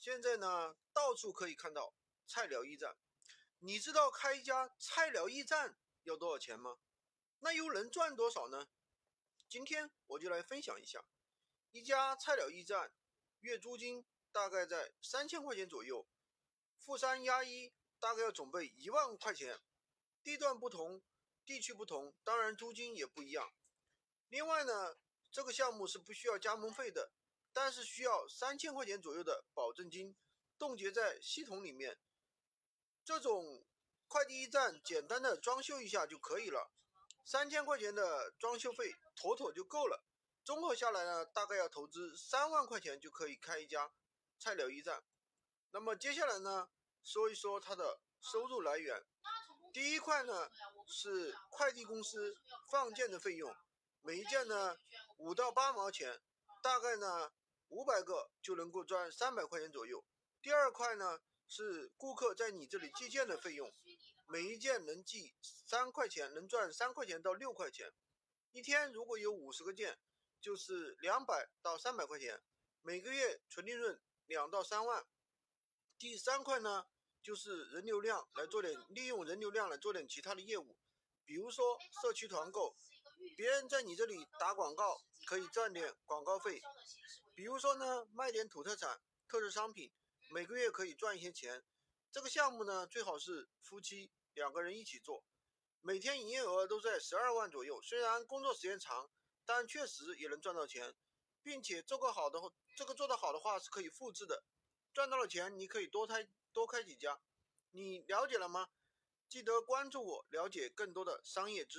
现在呢，到处可以看到菜鸟驿站。你知道开一家菜鸟驿站要多少钱吗？那又能赚多少呢？今天我就来分享一下，一家菜鸟驿站月租金大概在三千块钱左右，负三押一，大概要准备一万块钱。地段不同，地区不同，当然租金也不一样。另外呢，这个项目是不需要加盟费的。但是需要三千块钱左右的保证金冻结在系统里面，这种快递驿站简单的装修一下就可以了，三千块钱的装修费妥妥就够了。综合下来呢，大概要投资三万块钱就可以开一家菜鸟驿站。那么接下来呢，说一说它的收入来源。第一块呢是快递公司放件的费用，每一件呢五到八毛钱，大概呢。五百个就能够赚三百块钱左右。第二块呢是顾客在你这里寄件的费用，每一件能寄三块钱，能赚三块钱到六块钱。一天如果有五十个件，就是两百到三百块钱，每个月纯利润两到三万。第三块呢就是人流量，来做点利用人流量来做点其他的业务，比如说社区团购，别人在你这里打广告可以赚点广告费。比如说呢，卖点土特产、特色商品，每个月可以赚一些钱。这个项目呢，最好是夫妻两个人一起做，每天营业额都在十二万左右。虽然工作时间长，但确实也能赚到钱，并且做个好的，这个做得好的话是可以复制的。赚到了钱，你可以多开多开几家。你了解了吗？记得关注我，了解更多的商业知识。